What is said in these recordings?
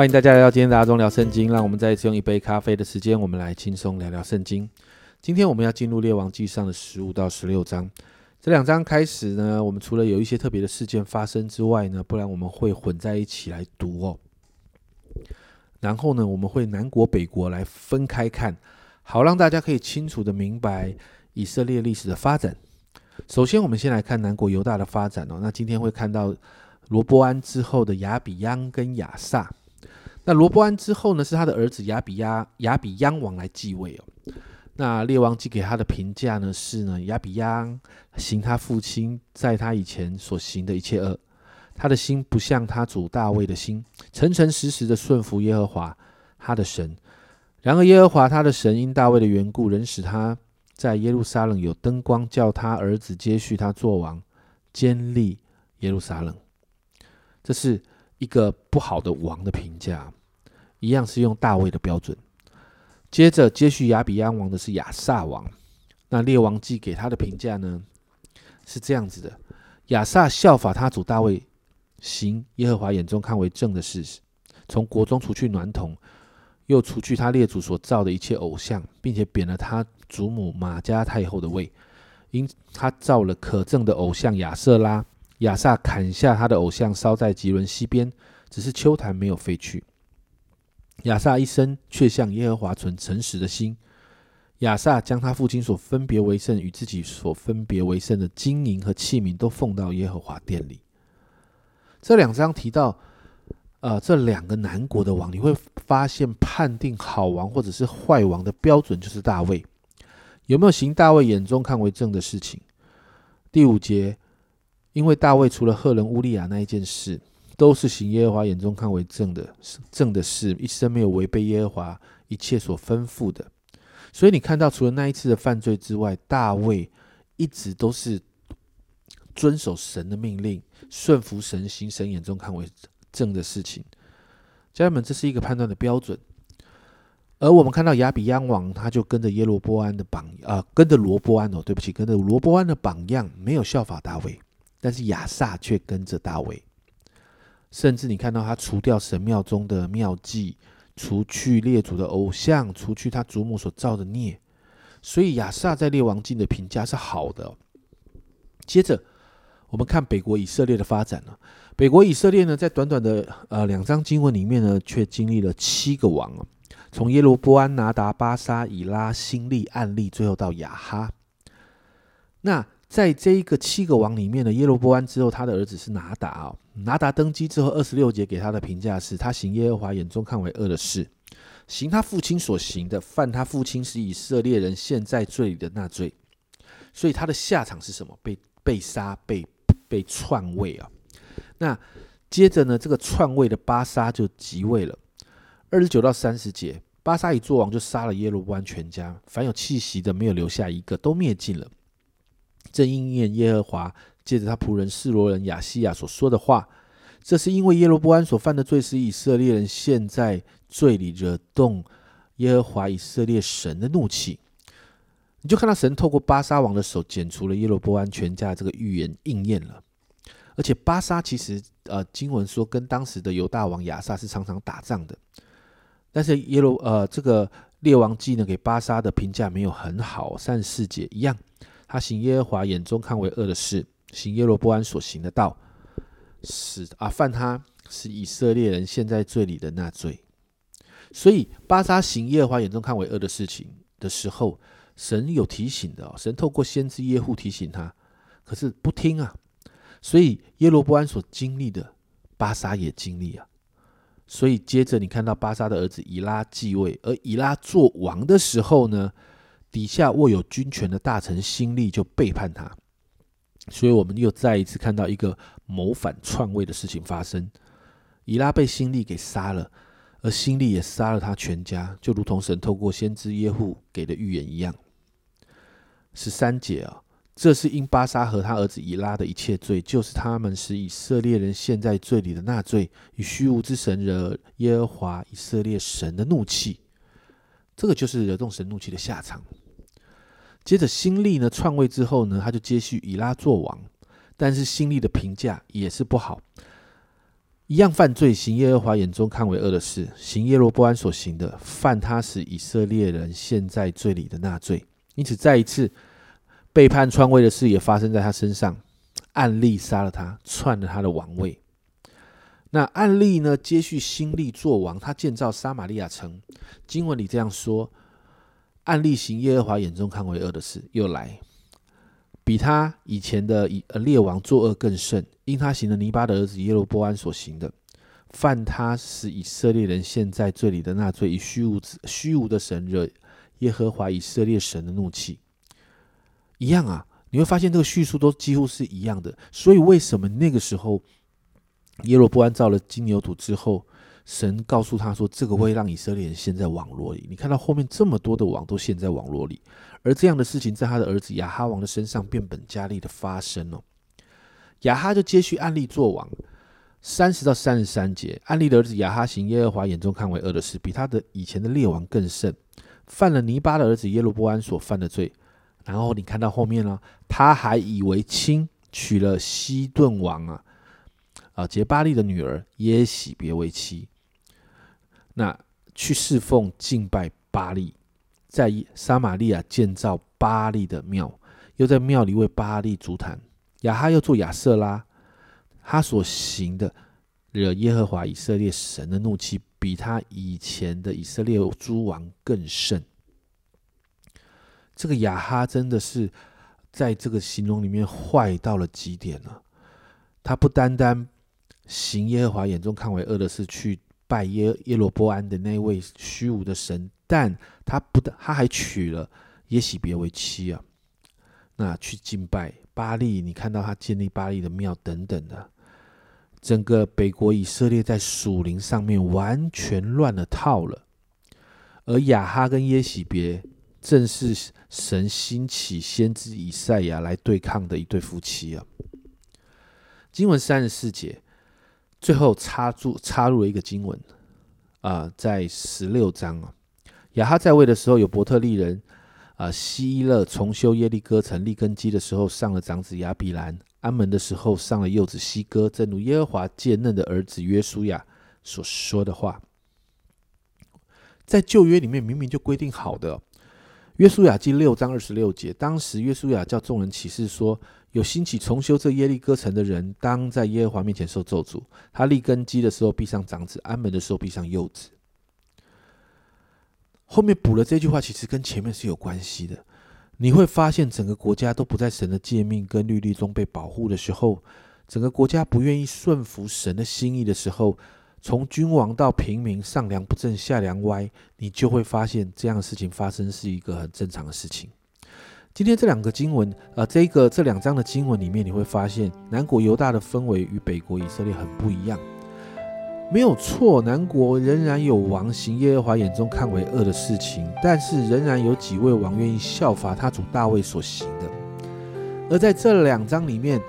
欢迎大家来到今天的阿中聊圣经，让我们再一次用一杯咖啡的时间，我们来轻松聊聊圣经。今天我们要进入列王记上的十五到十六章，这两章开始呢，我们除了有一些特别的事件发生之外呢，不然我们会混在一起来读哦。然后呢，我们会南国北国来分开看，好让大家可以清楚的明白以色列历史的发展。首先，我们先来看南国犹大的发展哦。那今天会看到罗波安之后的亚比央跟亚萨。那罗伯安之后呢，是他的儿子亚比亚亚比央王来继位哦。那列王记给他的评价呢是呢，亚比央行他父亲在他以前所行的一切恶。他的心不像他主大卫的心，诚诚实实的顺服耶和华他的神。然而耶和华他的神因大卫的缘故，仍使他在耶路撒冷有灯光，叫他儿子接续他做王，坚立耶路撒冷。这是一个不好的王的评价，一样是用大卫的标准。接着接续亚比安王的是亚萨王。那列王记给他的评价呢是这样子的：亚萨效法他主大卫。行耶和华眼中看为正的事，从国中除去男童，又除去他列祖所造的一切偶像，并且贬了他祖母马加太后的位，因他造了可憎的偶像亚瑟拉。亚萨砍下他的偶像，烧在吉伦西边，只是秋坛没有废去。亚萨一生却向耶和华存诚实的心。亚萨将他父亲所分别为圣与自己所分别为圣的金银和器皿，都奉到耶和华殿里。这两章提到，呃，这两个南国的王，你会发现判定好王或者是坏王的标准就是大卫有没有行大卫眼中看为正的事情。第五节，因为大卫除了赫人乌利亚那一件事，都是行耶和华眼中看为正的正的事，一生没有违背耶和华一切所吩咐的。所以你看到，除了那一次的犯罪之外，大卫一直都是。遵守神的命令，顺服神，行神眼中看为正的事情。家人们，这是一个判断的标准。而我们看到亚比央王，他就跟着耶罗波安的榜啊，跟着罗波安哦，对不起，跟着罗波安的榜样，没有效法大卫。但是亚萨却跟着大卫，甚至你看到他除掉神庙中的庙祭，除去列祖的偶像，除去他祖母所造的孽。所以亚萨在列王记的评价是好的。接着。我们看北国以色列的发展呢，北国以色列呢，在短短的呃两章经文里面呢，却经历了七个王啊，从耶罗波安、拿达、巴沙、以拉、新利、暗利，最后到亚哈。那在这一个七个王里面呢，耶罗波安之后，他的儿子是拿达啊。拿达登基之后，二十六节给他的评价是：他行耶和华眼中看为恶的事，行他父亲所行的，犯他父亲是以色列人现在罪的那罪。所以他的下场是什么？被被杀，被。被篡位啊，那接着呢，这个篡位的巴沙就即位了。二十九到三十节，巴沙一做王就杀了耶罗波安全家，凡有气息的没有留下一个，都灭尽了。正应验耶和华借着他仆人示罗人亚西亚所说的话，这是因为耶罗波安所犯的罪，使以色列人陷在罪里，惹动耶和华以色列神的怒气。你就看到神透过巴沙王的手剪除了耶罗波安全家，这个预言应验了。而且巴沙其实，呃，经文说跟当时的犹大王亚萨是常常打仗的。但是耶罗，呃，这个列王记呢，给巴沙的评价没有很好。三十四节一样，他行耶和华眼中看为恶的事，行耶罗波安所行的道，使啊犯他是以色列人陷在罪里的那罪。所以巴沙行耶和华眼中看为恶的事情的时候。神有提醒的，神透过先知耶户提醒他，可是不听啊。所以耶罗波安所经历的，巴沙也经历啊。所以接着你看到巴沙的儿子以拉继位，而以拉做王的时候呢，底下握有军权的大臣辛利就背叛他。所以我们又再一次看到一个谋反篡位的事情发生，以拉被新利给杀了，而新利也杀了他全家，就如同神透过先知耶户给的预言一样。十三节啊，这是因巴沙和他儿子以拉的一切罪，就是他们使以色列人陷在罪里的那罪，与虚无之神惹耶和华以色列神的怒气。这个就是惹动神怒气的下场。接着新力呢篡位之后呢，他就接续以拉做王，但是新力的评价也是不好。一样犯罪，行耶和华眼中看为恶的事，行耶罗波安所行的，犯他使以色列人陷在罪里的那罪。因此，再一次背叛篡位的事也发生在他身上。暗利杀了他，篡了他的王位。那暗利呢？接续新力做王，他建造撒玛利亚城。经文里这样说：案例行耶和华眼中看为恶的事，又来。比他以前的以列王作恶更甚，因他行了尼巴的儿子耶罗波安所行的，犯他使以色列人陷在罪里的那罪，以虚无虚无的神惹耶和华以色列神的怒气，一样啊！你会发现这个叙述都几乎是一样的。所以为什么那个时候耶罗波安造了金牛犊之后，神告诉他说这个会让以色列人陷在网络里？你看到后面这么多的网都陷在网络里。而这样的事情在他的儿子亚哈王的身上变本加厉的发生哦。亚哈就接续案例做王，三十到三十三节，案例的儿子亚哈行耶和华眼中看为恶的事，比他的以前的列王更甚，犯了尼巴的儿子耶罗波安所犯的罪。然后你看到后面呢，他还以为亲，娶了西顿王啊啊杰巴利的女儿耶喜别为妻，那去侍奉敬拜巴利。在撒玛利亚建造巴利的庙，又在庙里为巴利足坛。亚哈又做亚瑟拉，他所行的惹耶和华以色列神的怒气，比他以前的以色列诸王更甚。这个亚哈真的是在这个形容里面坏到了极点了。他不单单行耶和华眼中看为恶的事，去拜耶耶罗波安的那位虚无的神。但他不但他还娶了耶喜别为妻啊，那去敬拜巴利，你看到他建立巴利的庙等等的，整个北国以色列在属灵上面完全乱了套了。而亚哈跟耶喜别正是神兴起先知以赛亚来对抗的一对夫妻啊。经文三十四节最后插入插入了一个经文啊，在十六章啊。亚哈在位的时候，有伯特利人啊希勒重修耶利哥城，立根基的时候上了长子亚比兰；安门的时候上了幼子希哥。正如耶和华借嫩的儿子约书亚所说的话，在旧约里面明明就规定好的，约书亚记六章二十六节，当时约书亚叫众人起誓说：有兴起重修这耶利哥城的人，当在耶和华面前受咒诅。他立根基的时候闭上长子，安门的时候闭上幼子。后面补了这句话，其实跟前面是有关系的。你会发现，整个国家都不在神的诫命跟律例中被保护的时候，整个国家不愿意顺服神的心意的时候，从君王到平民，上梁不正下梁歪，你就会发现这样的事情发生是一个很正常的事情。今天这两个经文，呃，这个这两章的经文里面，你会发现南国犹大的氛围与北国以色列很不一样。没有错，南国仍然有王行耶和华眼中看为恶的事情，但是仍然有几位王愿意效法他主大卫所行的。而在这两章里面，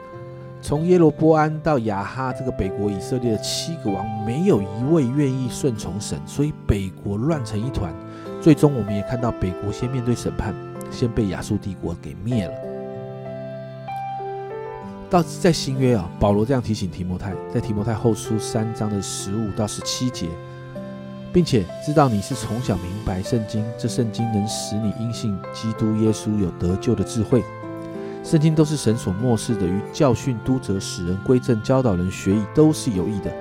从耶罗波安到亚哈这个北国以色列的七个王，没有一位愿意顺从神，所以北国乱成一团。最终，我们也看到北国先面对审判，先被亚述帝国给灭了。到在新约啊，保罗这样提醒提摩太，在提摩太后书三章的十五到十七节，并且知道你是从小明白圣经，这圣经能使你因信基督耶稣有得救的智慧。圣经都是神所漠视的，于教训、督责、使人归正、教导人学艺，都是有益的，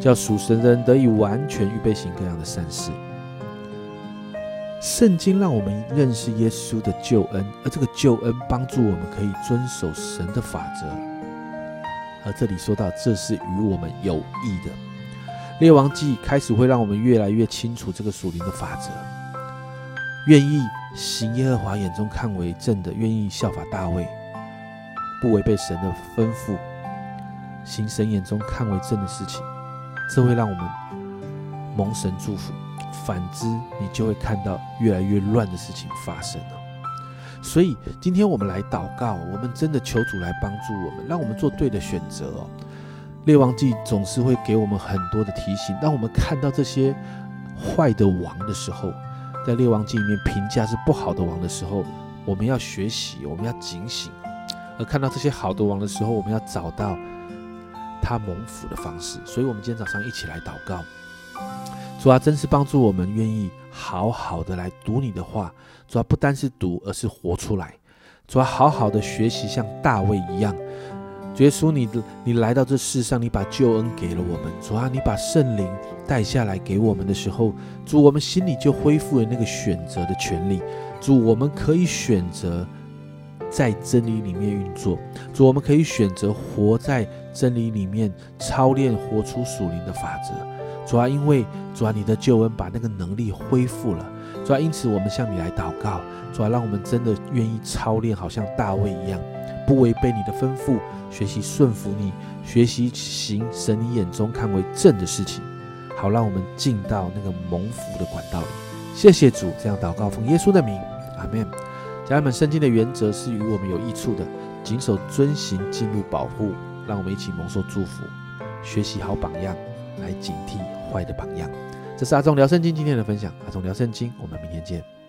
叫属神人得以完全预备行各样的善事。圣经让我们认识耶稣的救恩，而这个救恩帮助我们可以遵守神的法则。而这里说到，这是与我们有益的。列王记开始会让我们越来越清楚这个属灵的法则。愿意行耶和华眼中看为正的，愿意效法大卫，不违背神的吩咐，行神眼中看为正的事情，这会让我们蒙神祝福。反之，你就会看到越来越乱的事情发生了。所以今天我们来祷告，我们真的求主来帮助我们，让我们做对的选择哦。列王记总是会给我们很多的提醒，当我们看到这些坏的王的时候，在列王记里面评价是不好的王的时候，我们要学习，我们要警醒；而看到这些好的王的时候，我们要找到他蒙福的方式。所以，我们今天早上一起来祷告，主啊，真是帮助我们愿意好好的来读你的话。主啊，不单是读，而是活出来。主啊，好好的学习，像大卫一样。耶稣，你的你来到这世上，你把救恩给了我们。主啊，你把圣灵带下来给我们的时候，主，我们心里就恢复了那个选择的权利。主，我们可以选择在真理里面运作。主，我们可以选择活在真理里面，操练活出属灵的法则。主啊，因为主啊，你的救恩把那个能力恢复了。主啊，因此我们向你来祷告。主啊，让我们真的愿意操练，好像大卫一样。不违背你的吩咐，学习顺服你，学习行神你眼中看为正的事情，好让我们进到那个蒙福的管道里。谢谢主，这样祷告奉耶稣的名，阿门。家人们，圣经的原则是与我们有益处的，谨守遵行，进入保护，让我们一起蒙受祝福，学习好榜样，来警惕坏的榜样。这是阿忠聊圣经今天的分享，阿忠聊圣经，我们明天见。